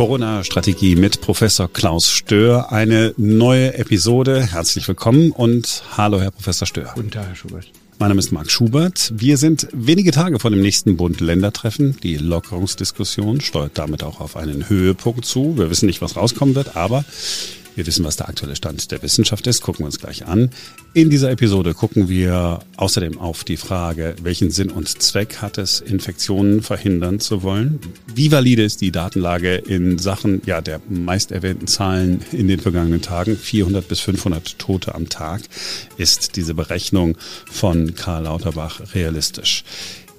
Corona-Strategie mit Professor Klaus Stör. Eine neue Episode. Herzlich willkommen und hallo, Herr Professor Stör. Guten Tag, Herr Schubert. Mein Name ist Marc Schubert. Wir sind wenige Tage vor dem nächsten Bund-Länder-Treffen. Die Lockerungsdiskussion steuert damit auch auf einen Höhepunkt zu. Wir wissen nicht, was rauskommen wird, aber wir wissen, was der aktuelle Stand der Wissenschaft ist, gucken wir uns gleich an. In dieser Episode gucken wir außerdem auf die Frage, welchen Sinn und Zweck hat es, Infektionen verhindern zu wollen? Wie valide ist die Datenlage in Sachen ja, der meist erwähnten Zahlen in den vergangenen Tagen? 400 bis 500 Tote am Tag. Ist diese Berechnung von Karl Lauterbach realistisch?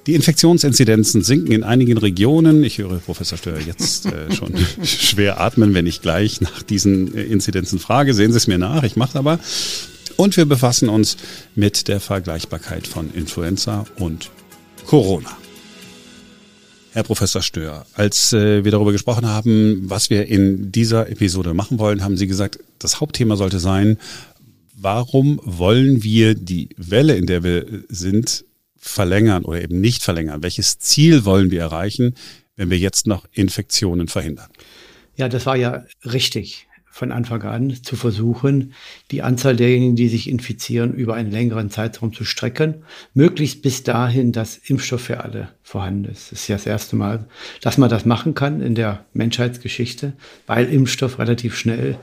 Die Infektionsinzidenzen sinken in einigen Regionen. Ich höre Professor Steuer jetzt äh, schon schwer atmen, wenn ich gleich nach diesen äh, Inzidenzen frage. Sehen Sie es mir nach, ich mache aber. Und wir befassen uns mit der Vergleichbarkeit von Influenza und Corona. Herr Professor Stör, als äh, wir darüber gesprochen haben, was wir in dieser Episode machen wollen, haben Sie gesagt, das Hauptthema sollte sein, warum wollen wir die Welle, in der wir sind, verlängern oder eben nicht verlängern? Welches Ziel wollen wir erreichen, wenn wir jetzt noch Infektionen verhindern? Ja, das war ja richtig von Anfang an zu versuchen, die Anzahl derjenigen, die sich infizieren, über einen längeren Zeitraum zu strecken, möglichst bis dahin, dass Impfstoff für alle vorhanden ist. Das ist ja das erste Mal, dass man das machen kann in der Menschheitsgeschichte, weil Impfstoff relativ schnell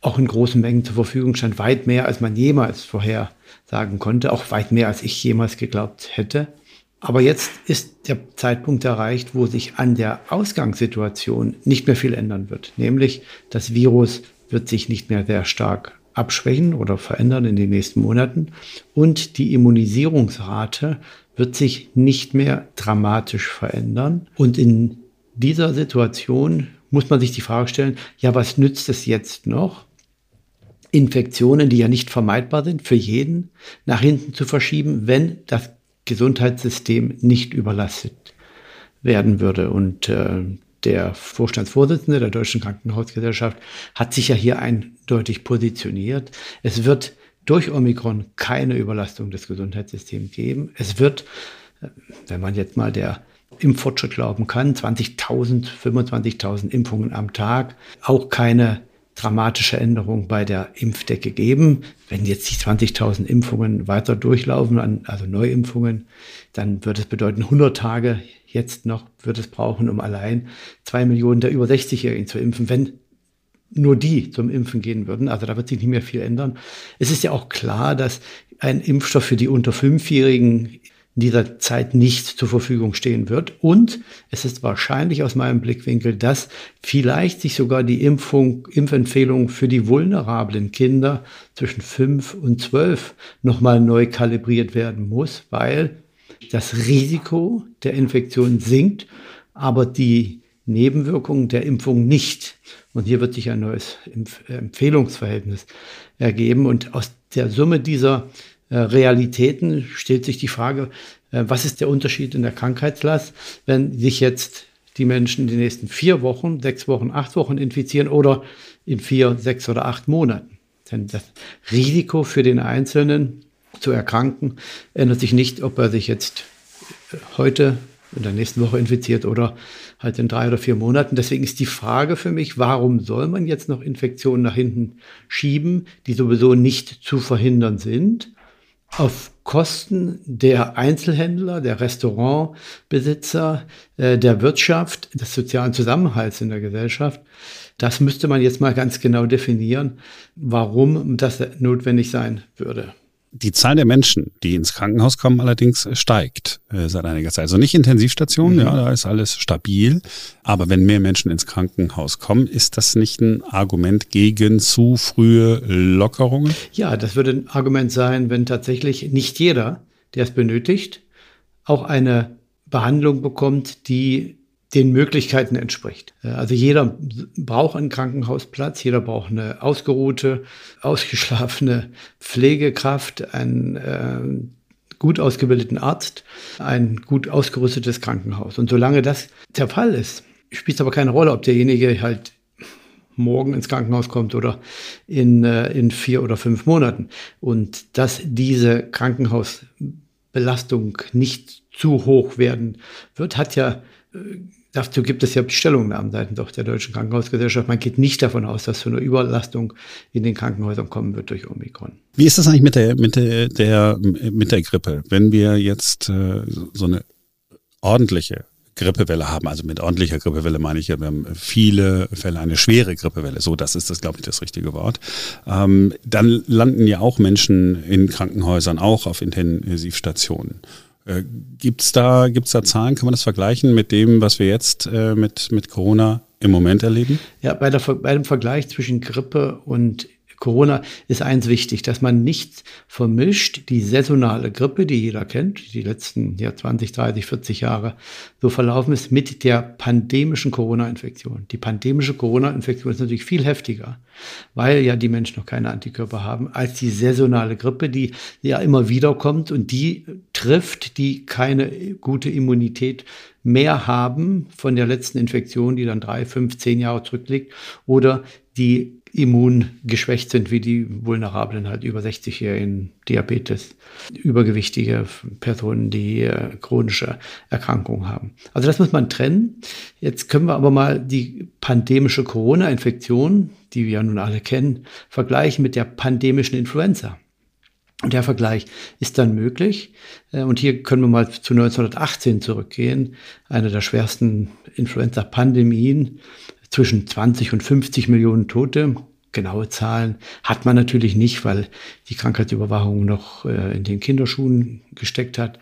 auch in großen Mengen zur Verfügung stand, weit mehr, als man jemals vorher sagen konnte, auch weit mehr, als ich jemals geglaubt hätte. Aber jetzt ist der Zeitpunkt erreicht, wo sich an der Ausgangssituation nicht mehr viel ändern wird. Nämlich das Virus wird sich nicht mehr sehr stark abschwächen oder verändern in den nächsten Monaten und die Immunisierungsrate wird sich nicht mehr dramatisch verändern. Und in dieser Situation muss man sich die Frage stellen, ja, was nützt es jetzt noch? Infektionen, die ja nicht vermeidbar sind, für jeden nach hinten zu verschieben, wenn das Gesundheitssystem nicht überlastet werden würde. Und äh, der Vorstandsvorsitzende der Deutschen Krankenhausgesellschaft hat sich ja hier eindeutig positioniert. Es wird durch Omikron keine Überlastung des Gesundheitssystems geben. Es wird, äh, wenn man jetzt mal der Impffortschritt glauben kann, 20.000, 25.000 Impfungen am Tag, auch keine dramatische Änderung bei der Impfdecke geben. Wenn jetzt die 20.000 Impfungen weiter durchlaufen, also Neuimpfungen, dann wird es bedeuten, 100 Tage jetzt noch wird es brauchen, um allein zwei Millionen der über 60-Jährigen zu impfen, wenn nur die zum Impfen gehen würden. Also da wird sich nicht mehr viel ändern. Es ist ja auch klar, dass ein Impfstoff für die unter Fünfjährigen dieser Zeit nicht zur Verfügung stehen wird. Und es ist wahrscheinlich aus meinem Blickwinkel, dass vielleicht sich sogar die Impfung, Impfempfehlung für die vulnerablen Kinder zwischen fünf und zwölf nochmal neu kalibriert werden muss, weil das Risiko der Infektion sinkt, aber die Nebenwirkungen der Impfung nicht. Und hier wird sich ein neues Empf Empfehlungsverhältnis ergeben. Und aus der Summe dieser Realitäten stellt sich die Frage, äh, was ist der Unterschied in der Krankheitslast, wenn sich jetzt die Menschen die nächsten vier Wochen, sechs Wochen, acht Wochen infizieren oder in vier, sechs oder acht Monaten. Denn das Risiko für den Einzelnen zu erkranken ändert sich nicht, ob er sich jetzt äh, heute in der nächsten Woche infiziert oder halt in drei oder vier Monaten. Deswegen ist die Frage für mich, warum soll man jetzt noch Infektionen nach hinten schieben, die sowieso nicht zu verhindern sind? Auf Kosten der Einzelhändler, der Restaurantbesitzer, äh, der Wirtschaft, des sozialen Zusammenhalts in der Gesellschaft. Das müsste man jetzt mal ganz genau definieren, warum das notwendig sein würde. Die Zahl der Menschen, die ins Krankenhaus kommen, allerdings steigt äh, seit einiger Zeit. Also nicht Intensivstationen, mhm. ja, da ist alles stabil. Aber wenn mehr Menschen ins Krankenhaus kommen, ist das nicht ein Argument gegen zu frühe Lockerungen? Ja, das würde ein Argument sein, wenn tatsächlich nicht jeder, der es benötigt, auch eine Behandlung bekommt, die den Möglichkeiten entspricht. Äh, also jeder braucht einen Krankenhausplatz, jeder braucht eine ausgeruhte, ausgeschlafene Pflegekraft, einen äh, gut ausgebildeten Arzt, ein gut ausgerüstetes Krankenhaus. Und solange das der Fall ist, spielt es aber keine Rolle, ob derjenige halt morgen ins Krankenhaus kommt oder in, äh, in vier oder fünf Monaten. Und dass diese Krankenhausbelastung nicht zu hoch werden wird, hat ja Dazu gibt es ja Stellungnahmen seitens auch der Deutschen Krankenhausgesellschaft. Man geht nicht davon aus, dass so eine Überlastung in den Krankenhäusern kommen wird durch Omikron. Wie ist das eigentlich mit der, mit der, der mit der Grippe? Wenn wir jetzt äh, so eine ordentliche Grippewelle haben, also mit ordentlicher Grippewelle meine ich ja, wir haben viele Fälle, eine schwere Grippewelle, so das ist das, glaube ich, das richtige Wort, ähm, dann landen ja auch Menschen in Krankenhäusern, auch auf Intensivstationen. Äh, gibt's da, gibt's da Zahlen? Kann man das vergleichen mit dem, was wir jetzt äh, mit, mit Corona im Moment erleben? Ja, bei, der, bei dem Vergleich zwischen Grippe und Corona ist eins wichtig, dass man nicht vermischt die saisonale Grippe, die jeder kennt, die letzten ja, 20, 30, 40 Jahre so verlaufen ist, mit der pandemischen Corona-Infektion. Die pandemische Corona-Infektion ist natürlich viel heftiger, weil ja die Menschen noch keine Antikörper haben, als die saisonale Grippe, die ja immer wieder kommt und die trifft, die keine gute Immunität mehr haben von der letzten Infektion, die dann drei, fünf, zehn Jahre zurückliegt, oder die immungeschwächt sind, wie die vulnerablen halt über 60-jährigen Diabetes, übergewichtige Personen, die äh, chronische Erkrankungen haben. Also das muss man trennen. Jetzt können wir aber mal die pandemische Corona-Infektion, die wir ja nun alle kennen, vergleichen mit der pandemischen Influenza. Und der Vergleich ist dann möglich. Äh, und hier können wir mal zu 1918 zurückgehen, eine der schwersten Influenza-Pandemien zwischen 20 und 50 Millionen Tote. Genaue Zahlen hat man natürlich nicht, weil die Krankheitsüberwachung noch äh, in den Kinderschuhen gesteckt hat.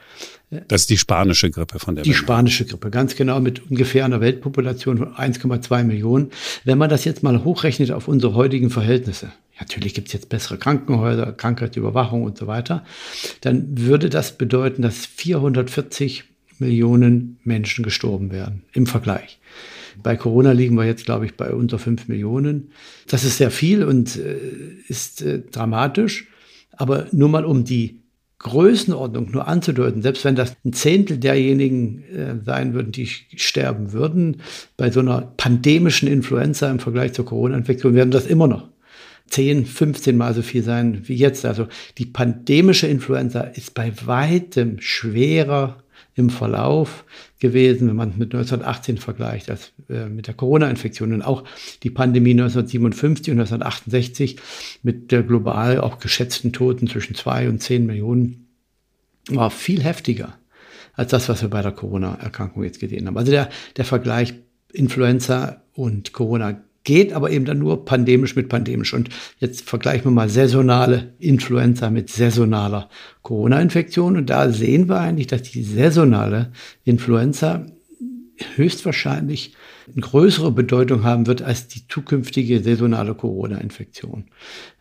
Das ist die spanische Grippe von der Die Welt. spanische Grippe, ganz genau, mit ungefähr einer Weltpopulation von 1,2 Millionen. Wenn man das jetzt mal hochrechnet auf unsere heutigen Verhältnisse, natürlich gibt es jetzt bessere Krankenhäuser, Krankheitsüberwachung und so weiter, dann würde das bedeuten, dass 440 Millionen Menschen gestorben wären im Vergleich. Bei Corona liegen wir jetzt, glaube ich, bei unter fünf Millionen. Das ist sehr viel und äh, ist äh, dramatisch. Aber nur mal um die Größenordnung nur anzudeuten, selbst wenn das ein Zehntel derjenigen äh, sein würden, die sterben würden, bei so einer pandemischen Influenza im Vergleich zur Corona-Infektion werden das immer noch 10, 15 Mal so viel sein wie jetzt. Also die pandemische Influenza ist bei weitem schwerer im Verlauf gewesen, wenn man mit 1918 vergleicht, als äh, mit der Corona-Infektion und auch die Pandemie 1957 und 1968 mit der global auch geschätzten Toten zwischen zwei und zehn Millionen war viel heftiger als das, was wir bei der Corona-Erkrankung jetzt gesehen haben. Also der, der Vergleich Influenza und Corona geht aber eben dann nur pandemisch mit pandemisch. Und jetzt vergleichen wir mal saisonale Influenza mit saisonaler Corona-Infektion. Und da sehen wir eigentlich, dass die saisonale Influenza höchstwahrscheinlich eine größere Bedeutung haben wird als die zukünftige saisonale Corona-Infektion.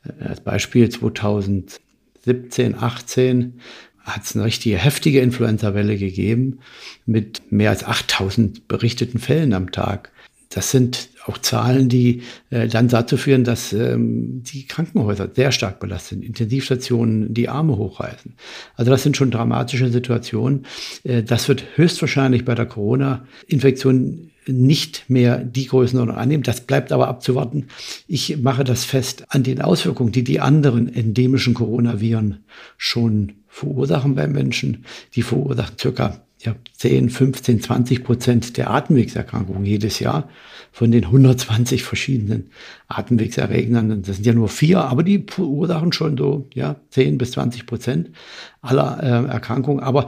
Äh, als Beispiel 2017, 18 hat es eine richtige heftige Influenza-Welle gegeben mit mehr als 8000 berichteten Fällen am Tag. Das sind auch Zahlen, die äh, dann dazu führen, dass ähm, die Krankenhäuser sehr stark belastet sind, Intensivstationen die Arme hochreißen. Also das sind schon dramatische Situationen. Äh, das wird höchstwahrscheinlich bei der Corona-Infektion nicht mehr die Größenordnung annehmen. Das bleibt aber abzuwarten. Ich mache das fest an den Auswirkungen, die die anderen endemischen Coronaviren schon verursachen beim Menschen. Die verursachen circa ja, 10, 15, 20 Prozent der Atemwegserkrankungen jedes Jahr von den 120 verschiedenen Atemwegserregern. Das sind ja nur vier, aber die verursachen schon so ja, 10 bis 20 Prozent aller äh, Erkrankungen. Aber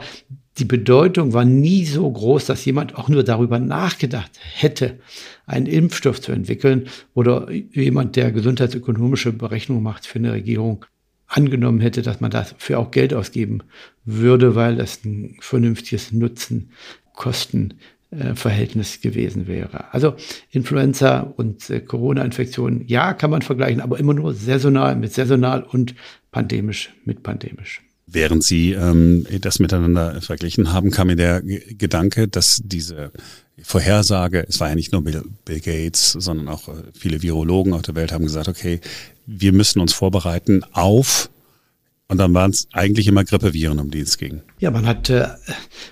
die Bedeutung war nie so groß, dass jemand auch nur darüber nachgedacht hätte, einen Impfstoff zu entwickeln oder jemand, der gesundheitsökonomische Berechnungen macht für eine Regierung, angenommen hätte, dass man dafür auch Geld ausgeben würde, weil das ein vernünftiges Nutzen-Kosten-Verhältnis gewesen wäre. Also Influenza und äh, Corona-Infektionen, ja, kann man vergleichen, aber immer nur saisonal mit saisonal und pandemisch mit pandemisch. Während Sie ähm, das miteinander verglichen haben, kam mir der Gedanke, dass diese Vorhersage, es war ja nicht nur Bill, Bill Gates, sondern auch äh, viele Virologen auf der Welt haben gesagt, okay, wir müssen uns vorbereiten auf und dann waren es eigentlich immer Grippeviren, um die es ging. Ja, man hat äh,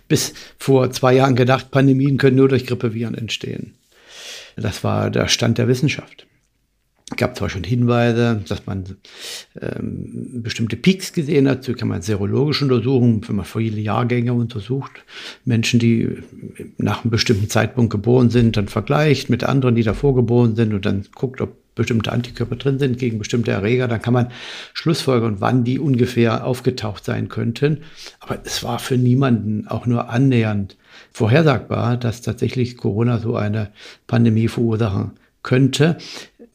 bis vor zwei Jahren gedacht, Pandemien können nur durch Grippeviren entstehen. Das war der Stand der Wissenschaft. Gab zwar schon Hinweise, dass man ähm, bestimmte Peaks gesehen hat, so kann man serologisch untersuchen, wenn man viele Jahrgänge untersucht, Menschen, die nach einem bestimmten Zeitpunkt geboren sind, dann vergleicht mit anderen, die davor geboren sind und dann guckt, ob bestimmte Antikörper drin sind gegen bestimmte Erreger, dann kann man schlussfolgern, wann die ungefähr aufgetaucht sein könnten. Aber es war für niemanden auch nur annähernd vorhersagbar, dass tatsächlich Corona so eine Pandemie verursachen könnte.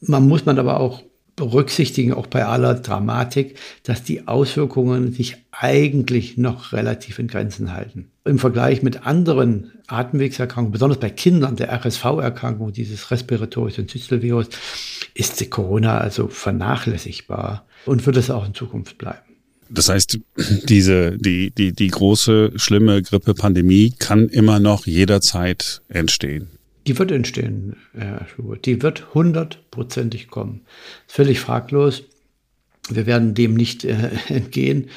Man muss man aber auch berücksichtigen, auch bei aller Dramatik, dass die Auswirkungen sich eigentlich noch relativ in Grenzen halten. Im Vergleich mit anderen Atemwegserkrankungen, besonders bei Kindern der RSV-Erkrankung, dieses respiratorische Syncytialvirus, ist die Corona also vernachlässigbar und wird es auch in Zukunft bleiben. Das heißt, diese, die, die, die große, schlimme Grippe-Pandemie kann immer noch jederzeit entstehen. Die wird entstehen, Herr Schubert. Die wird hundertprozentig kommen. Völlig fraglos. Wir werden dem nicht äh, entgehen,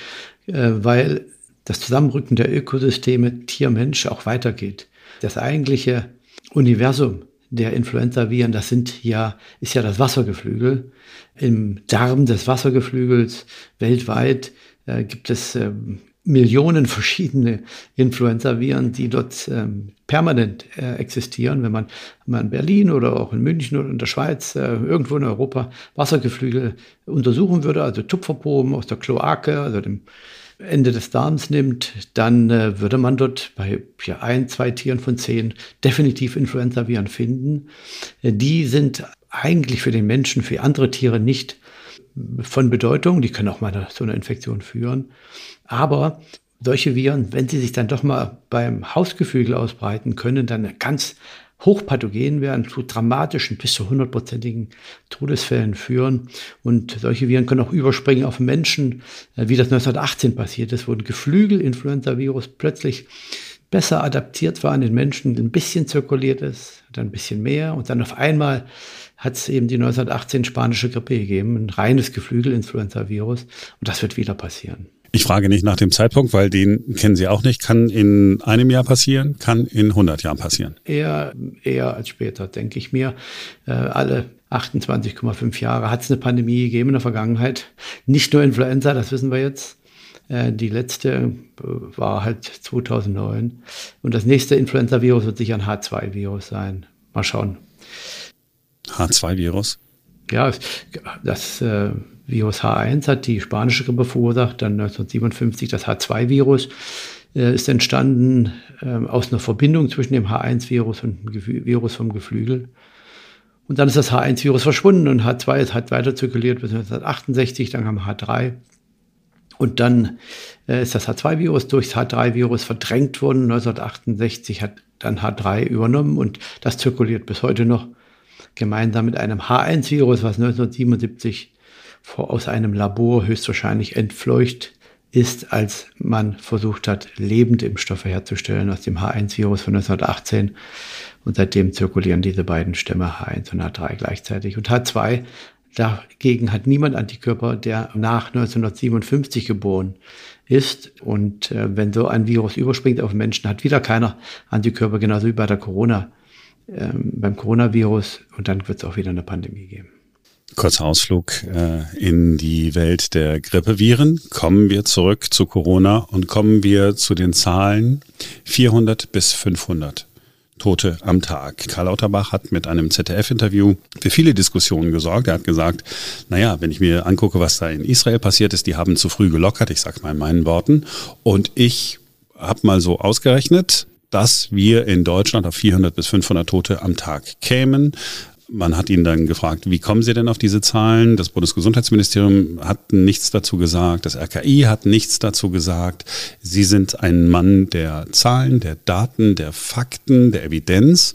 äh, weil das Zusammenrücken der Ökosysteme Tier-Mensch auch weitergeht. Das eigentliche Universum der Influenza-Viren, das sind ja, ist ja das Wassergeflügel. Im Darm des Wassergeflügels weltweit äh, gibt es ähm, Millionen verschiedene Influenza-Viren, die dort ähm, permanent äh, existieren. Wenn man, wenn in Berlin oder auch in München oder in der Schweiz, äh, irgendwo in Europa Wassergeflügel untersuchen würde, also Tupferproben aus der Kloake, also dem Ende des Darms nimmt, dann äh, würde man dort bei ja, ein, zwei Tieren von zehn definitiv Influenza-Viren finden. Äh, die sind eigentlich für den Menschen, für andere Tiere nicht von Bedeutung. Die können auch mal so eine Infektion führen. Aber solche Viren, wenn sie sich dann doch mal beim Hausgeflügel ausbreiten, können dann ganz hochpathogen werden, zu dramatischen bis zu hundertprozentigen Todesfällen führen. Und solche Viren können auch überspringen auf Menschen, äh, wie das 1918 passiert ist, wo ein Geflügel-Influenza-Virus plötzlich besser adaptiert war an den Menschen, ein bisschen zirkuliert ist, dann ein bisschen mehr und dann auf einmal hat es eben die 1918 spanische Grippe gegeben, ein reines Geflügel-Influenza-Virus und das wird wieder passieren. Ich frage nicht nach dem Zeitpunkt, weil den kennen Sie auch nicht. Kann in einem Jahr passieren, kann in 100 Jahren passieren. Eher, eher als später, denke ich mir. Äh, alle 28,5 Jahre hat es eine Pandemie gegeben in der Vergangenheit. Nicht nur Influenza, das wissen wir jetzt. Äh, die letzte äh, war halt 2009. Und das nächste Influenza-Virus wird sicher ein H2-Virus sein. Mal schauen. H2-Virus? Ja, das äh, Virus H1 hat die spanische Grippe verursacht, dann 1957 das H2-Virus äh, ist entstanden äh, aus einer Verbindung zwischen dem H1-Virus und dem Virus vom Geflügel. Und dann ist das H1-Virus verschwunden und H2 hat weiter zirkuliert bis 1968, dann kam H3. Und dann äh, ist das H2-Virus durchs H3-Virus verdrängt worden. 1968 hat dann H3 übernommen und das zirkuliert bis heute noch gemeinsam mit einem H1-Virus, was 1977 aus einem Labor höchstwahrscheinlich entfleucht ist, als man versucht hat, lebende Impfstoffe herzustellen aus dem H1-Virus von 1918. Und seitdem zirkulieren diese beiden Stämme H1 und H3 gleichzeitig. Und H2, dagegen hat niemand Antikörper, der nach 1957 geboren ist. Und äh, wenn so ein Virus überspringt auf Menschen, hat wieder keiner Antikörper, genauso wie bei der Corona, ähm, beim Coronavirus. Und dann wird es auch wieder eine Pandemie geben. Kurzer Ausflug äh, in die Welt der Grippeviren. Kommen wir zurück zu Corona und kommen wir zu den Zahlen 400 bis 500 Tote am Tag. Karl Lauterbach hat mit einem ZDF-Interview für viele Diskussionen gesorgt. Er hat gesagt, naja, wenn ich mir angucke, was da in Israel passiert ist, die haben zu früh gelockert, ich sage mal in meinen Worten. Und ich habe mal so ausgerechnet, dass wir in Deutschland auf 400 bis 500 Tote am Tag kämen. Man hat ihn dann gefragt, wie kommen Sie denn auf diese Zahlen? Das Bundesgesundheitsministerium hat nichts dazu gesagt, das RKI hat nichts dazu gesagt. Sie sind ein Mann der Zahlen, der Daten, der Fakten, der Evidenz.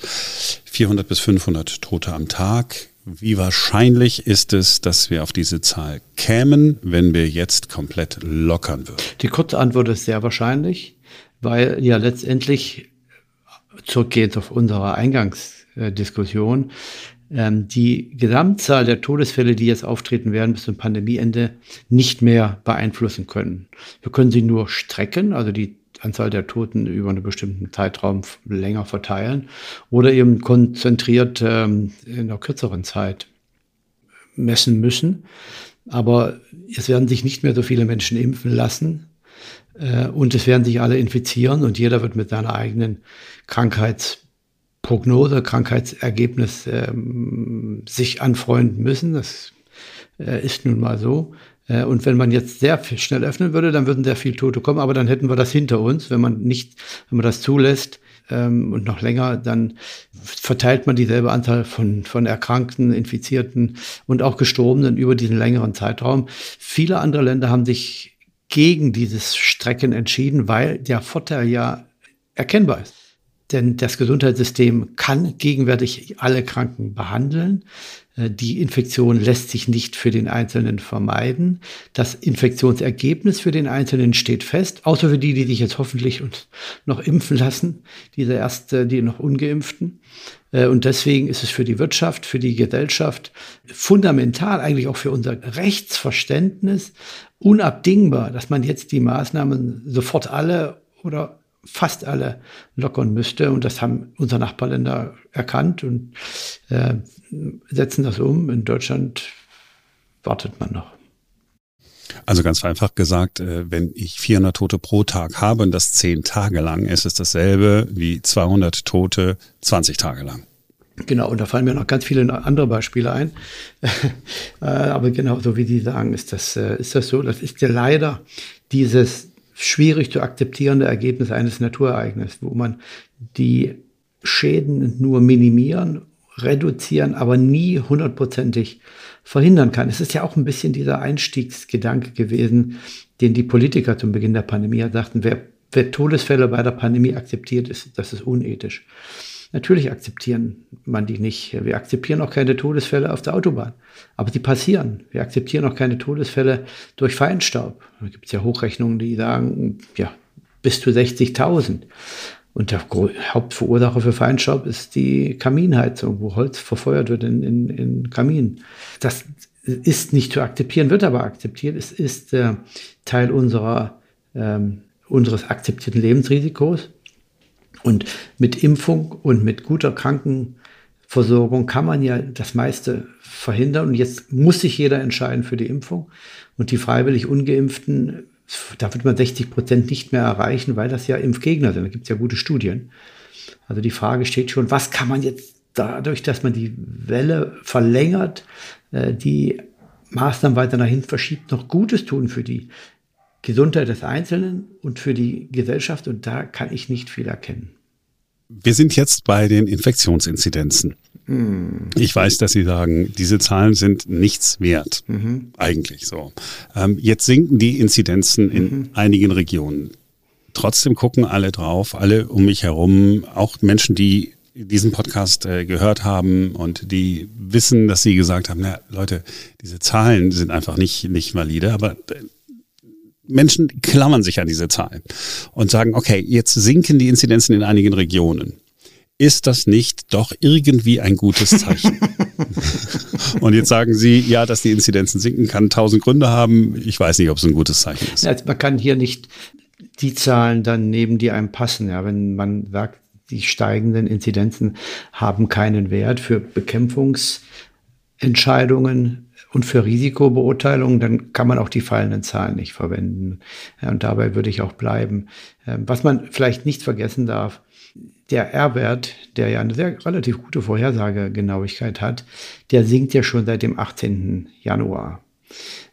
400 bis 500 Tote am Tag. Wie wahrscheinlich ist es, dass wir auf diese Zahl kämen, wenn wir jetzt komplett lockern würden? Die kurze Antwort ist sehr wahrscheinlich, weil ja letztendlich zurückgehend auf unsere Eingangsdiskussion, ähm, die Gesamtzahl der Todesfälle, die jetzt auftreten werden bis zum Pandemieende, nicht mehr beeinflussen können. Wir können sie nur strecken, also die Anzahl der Toten über einen bestimmten Zeitraum länger verteilen oder eben konzentriert ähm, in einer kürzeren Zeit. messen müssen. Aber es werden sich nicht mehr so viele Menschen impfen lassen. Äh, und es werden sich alle infizieren und jeder wird mit seiner eigenen Krankheitsprognose, Krankheitsergebnis ähm, sich anfreunden müssen. Das äh, ist nun mal so. Äh, und wenn man jetzt sehr schnell öffnen würde, dann würden sehr viele Tote kommen, aber dann hätten wir das hinter uns. Wenn man nicht, wenn man das zulässt ähm, und noch länger, dann verteilt man dieselbe Anzahl von, von Erkrankten, Infizierten und auch Gestorbenen über diesen längeren Zeitraum. Viele andere Länder haben sich gegen dieses Strecken entschieden, weil der Vorteil ja erkennbar ist. Denn das Gesundheitssystem kann gegenwärtig alle Kranken behandeln. Äh, die Infektion lässt sich nicht für den Einzelnen vermeiden. Das Infektionsergebnis für den Einzelnen steht fest, außer für die, die sich jetzt hoffentlich noch impfen lassen, diese erste, die noch ungeimpften. Äh, und deswegen ist es für die Wirtschaft, für die Gesellschaft fundamental, eigentlich auch für unser Rechtsverständnis unabdingbar, dass man jetzt die Maßnahmen sofort alle oder fast alle lockern müsste. Und das haben unsere Nachbarländer erkannt und äh, setzen das um. In Deutschland wartet man noch. Also ganz einfach gesagt, äh, wenn ich 400 Tote pro Tag habe und das 10 Tage lang, ist es dasselbe wie 200 Tote 20 Tage lang. Genau, und da fallen mir noch ganz viele andere Beispiele ein. Äh, aber genau so wie Sie sagen, ist das, äh, ist das so. Das ist ja leider dieses schwierig zu akzeptierende Ergebnis eines Naturereignisses, wo man die Schäden nur minimieren, reduzieren, aber nie hundertprozentig verhindern kann. Es ist ja auch ein bisschen dieser Einstiegsgedanke gewesen, den die Politiker zum Beginn der Pandemie sagten, wer, wer Todesfälle bei der Pandemie akzeptiert, ist, das ist unethisch. Natürlich akzeptieren man die nicht. Wir akzeptieren auch keine Todesfälle auf der Autobahn. Aber die passieren. Wir akzeptieren auch keine Todesfälle durch Feinstaub. Da gibt es ja Hochrechnungen, die sagen, ja, bis zu 60.000. Und der Hauptverursacher für Feinstaub ist die Kaminheizung, wo Holz verfeuert wird in, in, in Kaminen. Das ist nicht zu akzeptieren, wird aber akzeptiert. Es ist äh, Teil unserer, ähm, unseres akzeptierten Lebensrisikos. Und mit Impfung und mit guter Krankenversorgung kann man ja das meiste verhindern. Und jetzt muss sich jeder entscheiden für die Impfung. Und die freiwillig ungeimpften, da wird man 60 Prozent nicht mehr erreichen, weil das ja Impfgegner sind. Da gibt es ja gute Studien. Also die Frage steht schon, was kann man jetzt dadurch, dass man die Welle verlängert, äh, die Maßnahmen weiter nach hinten verschiebt, noch Gutes tun für die Gesundheit des Einzelnen und für die Gesellschaft. Und da kann ich nicht viel erkennen. Wir sind jetzt bei den Infektionsinzidenzen. Mhm. Ich weiß, dass Sie sagen, diese Zahlen sind nichts wert. Mhm. Eigentlich so. Ähm, jetzt sinken die Inzidenzen in mhm. einigen Regionen. Trotzdem gucken alle drauf, alle um mich herum, auch Menschen, die diesen Podcast äh, gehört haben und die wissen, dass sie gesagt haben, na Leute, diese Zahlen sind einfach nicht, nicht valide, aber äh, Menschen klammern sich an diese Zahlen und sagen, okay, jetzt sinken die Inzidenzen in einigen Regionen. Ist das nicht doch irgendwie ein gutes Zeichen? und jetzt sagen Sie, ja, dass die Inzidenzen sinken, kann tausend Gründe haben. Ich weiß nicht, ob es ein gutes Zeichen ist. Ja, man kann hier nicht die Zahlen dann nehmen, die einem passen. Ja, wenn man sagt, die steigenden Inzidenzen haben keinen Wert für Bekämpfungsentscheidungen, und für Risikobeurteilungen, dann kann man auch die fallenden Zahlen nicht verwenden. Und dabei würde ich auch bleiben. Ähm, was man vielleicht nicht vergessen darf, der R-Wert, der ja eine sehr relativ gute Vorhersagegenauigkeit hat, der sinkt ja schon seit dem 18. Januar.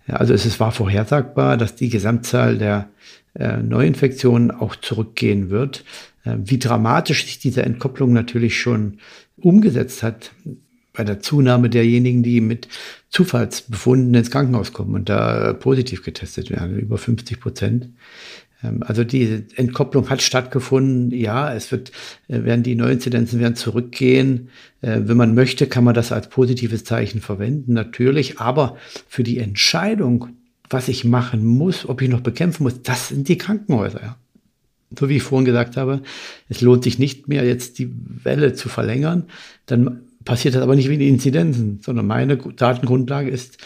Also es war vorhersagbar, dass die Gesamtzahl der äh, Neuinfektionen auch zurückgehen wird. Äh, wie dramatisch sich diese Entkopplung natürlich schon umgesetzt hat, bei der Zunahme derjenigen, die mit Zufallsbefunden ins Krankenhaus kommen und da positiv getestet werden, über 50 Prozent. Ähm, also die Entkopplung hat stattgefunden. Ja, es wird, äh, werden die Neuinzidenzen werden zurückgehen. Äh, wenn man möchte, kann man das als positives Zeichen verwenden, natürlich. Aber für die Entscheidung, was ich machen muss, ob ich noch bekämpfen muss, das sind die Krankenhäuser. Ja. So wie ich vorhin gesagt habe, es lohnt sich nicht mehr, jetzt die Welle zu verlängern. Dann passiert das aber nicht wie die Inzidenzen, sondern meine Datengrundlage ist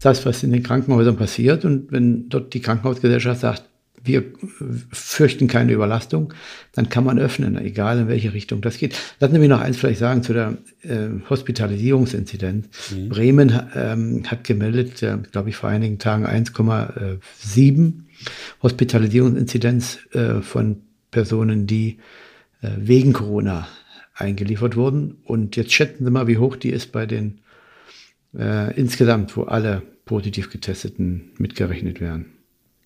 das, was in den Krankenhäusern passiert. Und wenn dort die Krankenhausgesellschaft sagt, wir fürchten keine Überlastung, dann kann man öffnen, egal in welche Richtung das geht. Lassen Sie mich noch eins vielleicht sagen zu der äh, Hospitalisierungsinzidenz. Mhm. Bremen ähm, hat gemeldet, äh, glaube ich, vor einigen Tagen 1,7 Hospitalisierungsinzidenz äh, von Personen, die äh, wegen Corona eingeliefert wurden. Und jetzt schätzen Sie mal, wie hoch die ist bei den äh, insgesamt, wo alle positiv Getesteten mitgerechnet werden.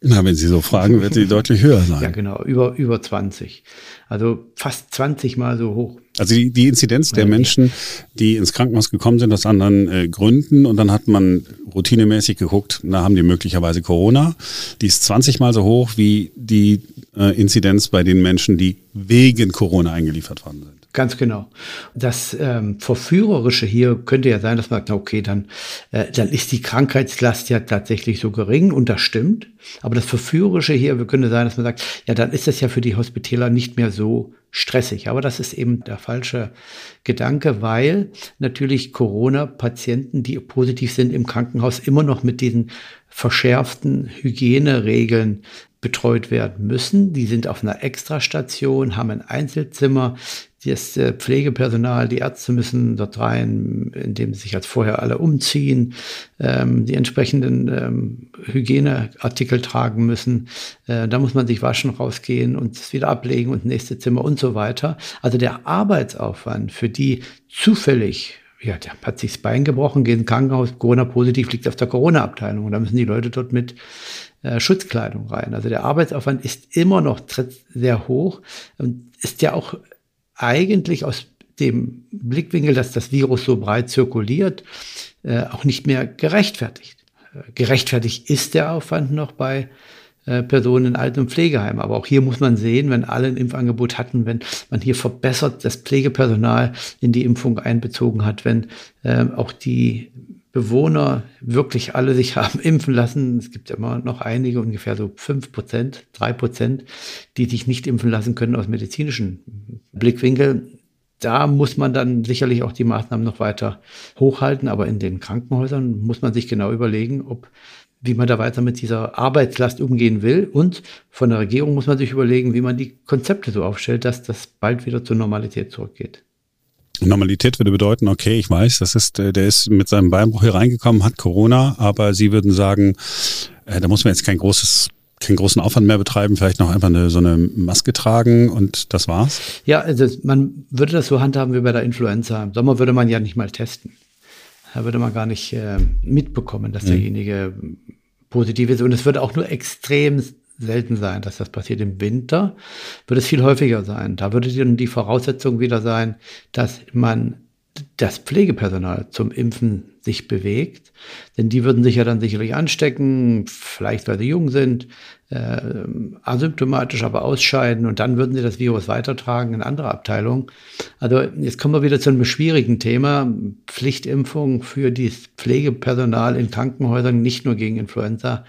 Na, wenn Sie so fragen, wird sie deutlich höher sein. Ja, genau, über, über 20. Also fast 20 Mal so hoch. Also die, die Inzidenz der Menschen, die ins Krankenhaus gekommen sind aus anderen äh, Gründen und dann hat man routinemäßig geguckt, na haben die möglicherweise Corona. Die ist 20 Mal so hoch wie die äh, Inzidenz bei den Menschen, die wegen Corona eingeliefert worden sind. Ganz genau. Das ähm, Verführerische hier könnte ja sein, dass man sagt, okay, dann, äh, dann ist die Krankheitslast ja tatsächlich so gering und das stimmt. Aber das Verführerische hier könnte sein, dass man sagt, ja, dann ist das ja für die Hospitäler nicht mehr so stressig. Aber das ist eben der falsche Gedanke, weil natürlich Corona-Patienten, die positiv sind im Krankenhaus, immer noch mit diesen verschärften Hygieneregeln betreut werden müssen. Die sind auf einer Extrastation, haben ein Einzelzimmer. Das äh, Pflegepersonal, die Ärzte müssen dort rein, indem sie sich als vorher alle umziehen, ähm, die entsprechenden ähm, Hygieneartikel tragen müssen. Äh, da muss man sich waschen, rausgehen und es wieder ablegen und nächste Zimmer und so weiter. Also der Arbeitsaufwand für die zufällig ja, der hat sich das Bein gebrochen, geht ins Krankenhaus, Corona-positiv, liegt auf der Corona-Abteilung. Da müssen die Leute dort mit äh, Schutzkleidung rein. Also der Arbeitsaufwand ist immer noch sehr hoch und ist ja auch eigentlich aus dem Blickwinkel, dass das Virus so breit zirkuliert, äh, auch nicht mehr gerechtfertigt. Äh, gerechtfertigt ist der Aufwand noch bei äh, Personen in Alten- und Pflegeheimen. Aber auch hier muss man sehen, wenn alle ein Impfangebot hatten, wenn man hier verbessert das Pflegepersonal in die Impfung einbezogen hat, wenn auch die Bewohner wirklich alle sich haben impfen lassen. Es gibt immer noch einige, ungefähr so fünf Prozent, drei Prozent, die sich nicht impfen lassen können aus medizinischen Blickwinkel. Da muss man dann sicherlich auch die Maßnahmen noch weiter hochhalten. Aber in den Krankenhäusern muss man sich genau überlegen, ob wie man da weiter mit dieser Arbeitslast umgehen will. Und von der Regierung muss man sich überlegen, wie man die Konzepte so aufstellt, dass das bald wieder zur Normalität zurückgeht. Normalität würde bedeuten, okay, ich weiß, das ist, äh, der ist mit seinem Beinbruch hier reingekommen, hat Corona, aber Sie würden sagen, äh, da muss man jetzt kein großes keinen großen Aufwand mehr betreiben, vielleicht noch einfach eine, so eine Maske tragen und das war's? Ja, also man würde das so handhaben wie bei der Influenza. Im Sommer würde man ja nicht mal testen. Da würde man gar nicht äh, mitbekommen, dass mhm. derjenige positiv ist. Und es würde auch nur extrem selten sein, dass das passiert. Im Winter würde es viel häufiger sein. Da würde dann die Voraussetzung wieder sein, dass man das Pflegepersonal zum Impfen sich bewegt. Denn die würden sich ja dann sicherlich anstecken, vielleicht weil sie jung sind, äh, asymptomatisch aber ausscheiden und dann würden sie das Virus weitertragen in andere Abteilungen. Also jetzt kommen wir wieder zu einem schwierigen Thema. Pflichtimpfung für das Pflegepersonal in Krankenhäusern, nicht nur gegen Influenza,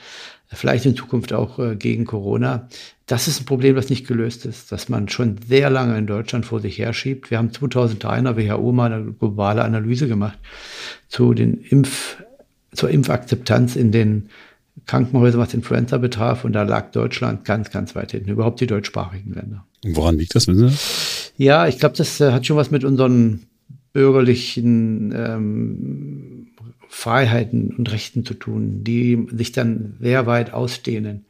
vielleicht in Zukunft auch äh, gegen Corona. Das ist ein Problem, das nicht gelöst ist, dass man schon sehr lange in Deutschland vor sich herschiebt. Wir haben 2003 in der WHO mal eine globale Analyse gemacht zu den Impf, zur Impfakzeptanz in den Krankenhäusern, was Influenza betraf. Und da lag Deutschland ganz, ganz weit hinten, überhaupt die deutschsprachigen Länder. Woran liegt das, wissen Sie? Ja, ich glaube, das äh, hat schon was mit unseren bürgerlichen ähm, Freiheiten und Rechten zu tun, die sich dann sehr weit ausdehnen.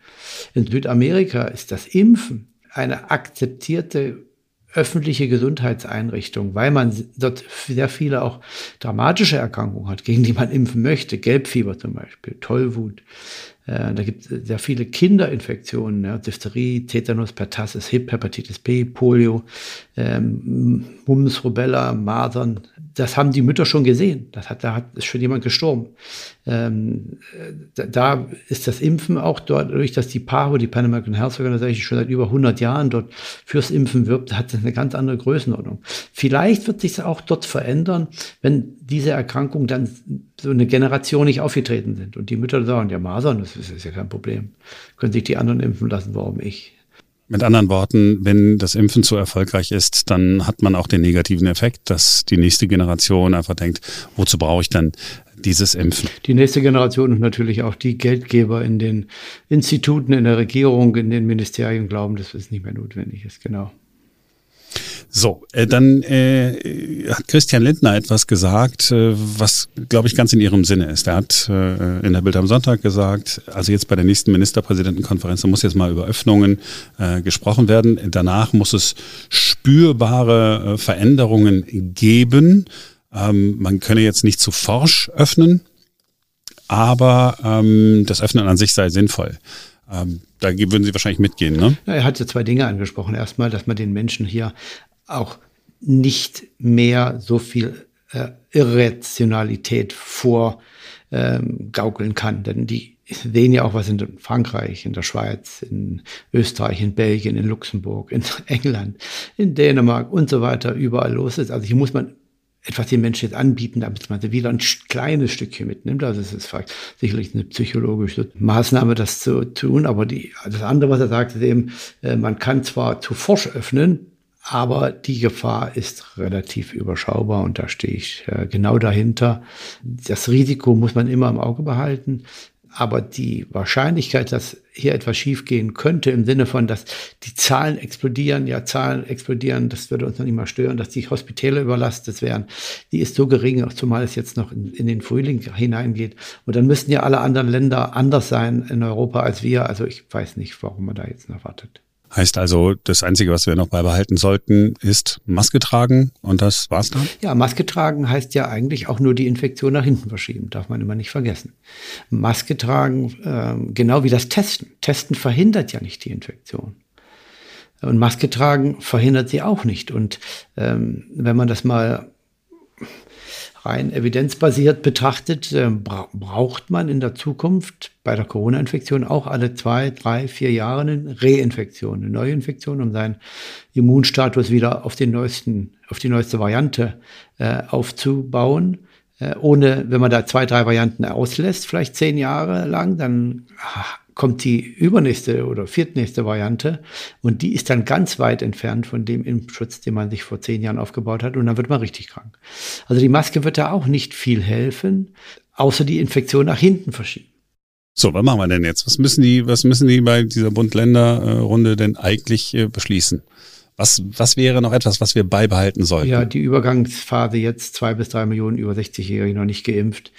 In Südamerika ist das Impfen eine akzeptierte öffentliche Gesundheitseinrichtung, weil man dort sehr viele auch dramatische Erkrankungen hat, gegen die man impfen möchte. Gelbfieber zum Beispiel, Tollwut, äh, da gibt es sehr viele Kinderinfektionen, ja, Diphtherie, Tetanus, Pertussis, Hip, Hepatitis B, Polio, ähm, Mumps, Rubella, Masern. Das haben die Mütter schon gesehen. Das hat, da hat, ist schon jemand gestorben. Ähm, da, da, ist das Impfen auch dort, dadurch, dass die PAHO, die Pan American Health Organization, schon seit über 100 Jahren dort fürs Impfen wirbt, hat das eine ganz andere Größenordnung. Vielleicht wird sich auch dort verändern, wenn diese Erkrankungen dann so eine Generation nicht aufgetreten sind. Und die Mütter sagen, ja, Masern, das ist, ist ja kein Problem. Können sich die anderen impfen lassen, warum ich? Mit anderen Worten, wenn das Impfen zu erfolgreich ist, dann hat man auch den negativen Effekt, dass die nächste Generation einfach denkt, wozu brauche ich dann dieses Impfen. Die nächste Generation und natürlich auch die Geldgeber in den Instituten, in der Regierung, in den Ministerien glauben, dass es nicht mehr notwendig ist, genau. So, äh, dann äh, hat Christian Lindner etwas gesagt, äh, was, glaube ich, ganz in ihrem Sinne ist. Er hat äh, in der Bild am Sonntag gesagt, also jetzt bei der nächsten Ministerpräsidentenkonferenz, da muss jetzt mal über Öffnungen äh, gesprochen werden. Danach muss es spürbare äh, Veränderungen geben. Ähm, man könne jetzt nicht zu forsch öffnen, aber ähm, das Öffnen an sich sei sinnvoll. Ähm, da würden Sie wahrscheinlich mitgehen, ne? Er hat ja zwei Dinge angesprochen. Erstmal, dass man den Menschen hier auch nicht mehr so viel äh, Irrationalität vorgaukeln ähm, kann. Denn die sehen ja auch, was in Frankreich, in der Schweiz, in Österreich, in Belgien, in Luxemburg, in England, in Dänemark und so weiter überall los ist. Also hier muss man etwas den Menschen jetzt anbieten, damit man wieder ein kleines Stückchen mitnimmt. Also es ist sicherlich eine psychologische Maßnahme, das zu tun. Aber die, das andere, was er sagt, ist eben, äh, man kann zwar zu forsch öffnen, aber die Gefahr ist relativ überschaubar und da stehe ich äh, genau dahinter. Das Risiko muss man immer im Auge behalten. Aber die Wahrscheinlichkeit, dass hier etwas schiefgehen könnte, im Sinne von, dass die Zahlen explodieren, ja, Zahlen explodieren, das würde uns noch nicht mal stören, dass die Hospitäle überlastet wären, die ist so gering, zumal es jetzt noch in, in den Frühling hineingeht. Und dann müssten ja alle anderen Länder anders sein in Europa als wir. Also ich weiß nicht, warum man da jetzt noch wartet. Heißt also, das Einzige, was wir noch beibehalten sollten, ist Maske tragen und das war's dann? Ja, Maske tragen heißt ja eigentlich auch nur die Infektion nach hinten verschieben, darf man immer nicht vergessen. Maske tragen, äh, genau wie das Testen. Testen verhindert ja nicht die Infektion. Und Maske tragen verhindert sie auch nicht. Und ähm, wenn man das mal rein evidenzbasiert betrachtet, äh, braucht man in der Zukunft bei der Corona-Infektion auch alle zwei, drei, vier Jahre eine Reinfektion, eine Neuinfektion, um seinen Immunstatus wieder auf den neuesten, auf die neueste Variante äh, aufzubauen. Äh, ohne, wenn man da zwei, drei Varianten auslässt, vielleicht zehn Jahre lang, dann kommt die übernächste oder viertnächste Variante und die ist dann ganz weit entfernt von dem Impfschutz, den man sich vor zehn Jahren aufgebaut hat und dann wird man richtig krank. Also die Maske wird da auch nicht viel helfen, außer die Infektion nach hinten verschieben. So, was machen wir denn jetzt? Was müssen die, was müssen die bei dieser Bund-Länder-Runde denn eigentlich äh, beschließen? Was, was wäre noch etwas, was wir beibehalten sollten? Ja, die Übergangsphase jetzt zwei bis drei Millionen über 60-Jährige noch nicht geimpft.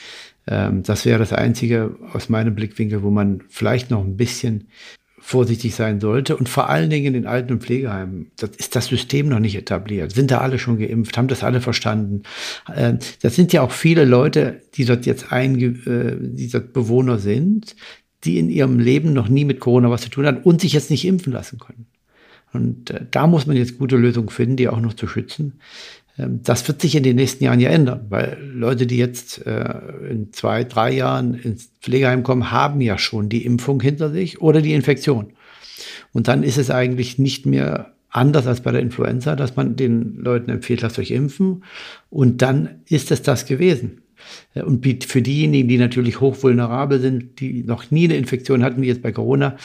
Ähm, das wäre das Einzige aus meinem Blickwinkel, wo man vielleicht noch ein bisschen vorsichtig sein sollte. Und vor allen Dingen in den Alten- und Pflegeheimen, das ist das System noch nicht etabliert. Sind da alle schon geimpft? Haben das alle verstanden? Ähm, das sind ja auch viele Leute, die dort jetzt ein, äh, die dort Bewohner sind, die in ihrem Leben noch nie mit Corona was zu tun hatten und sich jetzt nicht impfen lassen können. Und äh, da muss man jetzt gute Lösungen finden, die auch noch zu schützen. Ähm, das wird sich in den nächsten Jahren ja ändern, weil Leute, die jetzt äh, in zwei, drei Jahren ins Pflegeheim kommen, haben ja schon die Impfung hinter sich oder die Infektion. Und dann ist es eigentlich nicht mehr anders als bei der Influenza, dass man den Leuten empfiehlt, lasst euch impfen. Und dann ist es das gewesen. Äh, und für diejenigen, die natürlich hochvulnerabel sind, die noch nie eine Infektion hatten, wie jetzt bei Corona,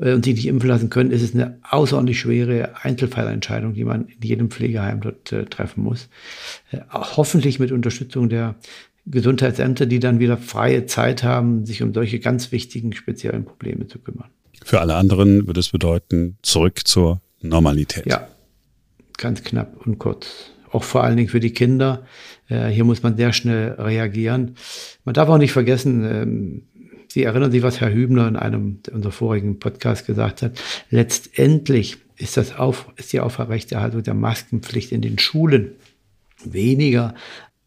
äh, und sich nicht impfen lassen können, ist es eine außerordentlich schwere Einzelfallentscheidung, die man in jedem Pflegeheim dort äh, treffen muss. hoffentlich mit Unterstützung der Gesundheitsämter, die dann wieder freie Zeit haben, sich um solche ganz wichtigen speziellen Probleme zu kümmern. Für alle anderen würde es bedeuten, zurück zur Normalität. Ja, ganz knapp und kurz auch vor allen Dingen für die Kinder. Äh, hier muss man sehr schnell reagieren. Man darf auch nicht vergessen, ähm, Sie erinnern sich, was Herr Hübner in einem unserer vorigen Podcasts gesagt hat. Letztendlich ist das auf, ist die Aufrechterhaltung der Maskenpflicht in den Schulen weniger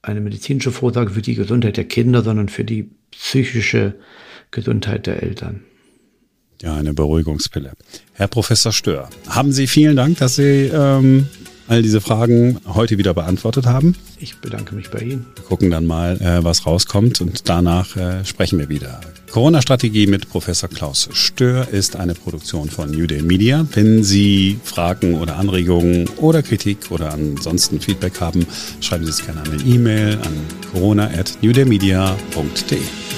eine medizinische Vorsorge für die Gesundheit der Kinder, sondern für die psychische Gesundheit der Eltern. Ja, eine Beruhigungspille. Herr Professor Stör, haben Sie vielen Dank, dass Sie ähm, all diese Fragen heute wieder beantwortet haben. Ich bedanke mich bei Ihnen. Wir gucken dann mal, äh, was rauskommt und danach äh, sprechen wir wieder. Corona-Strategie mit Professor Klaus Stör ist eine Produktion von New Day Media. Wenn Sie Fragen oder Anregungen oder Kritik oder ansonsten Feedback haben, schreiben Sie es gerne an eine E-Mail an corona at newdaymedia.de.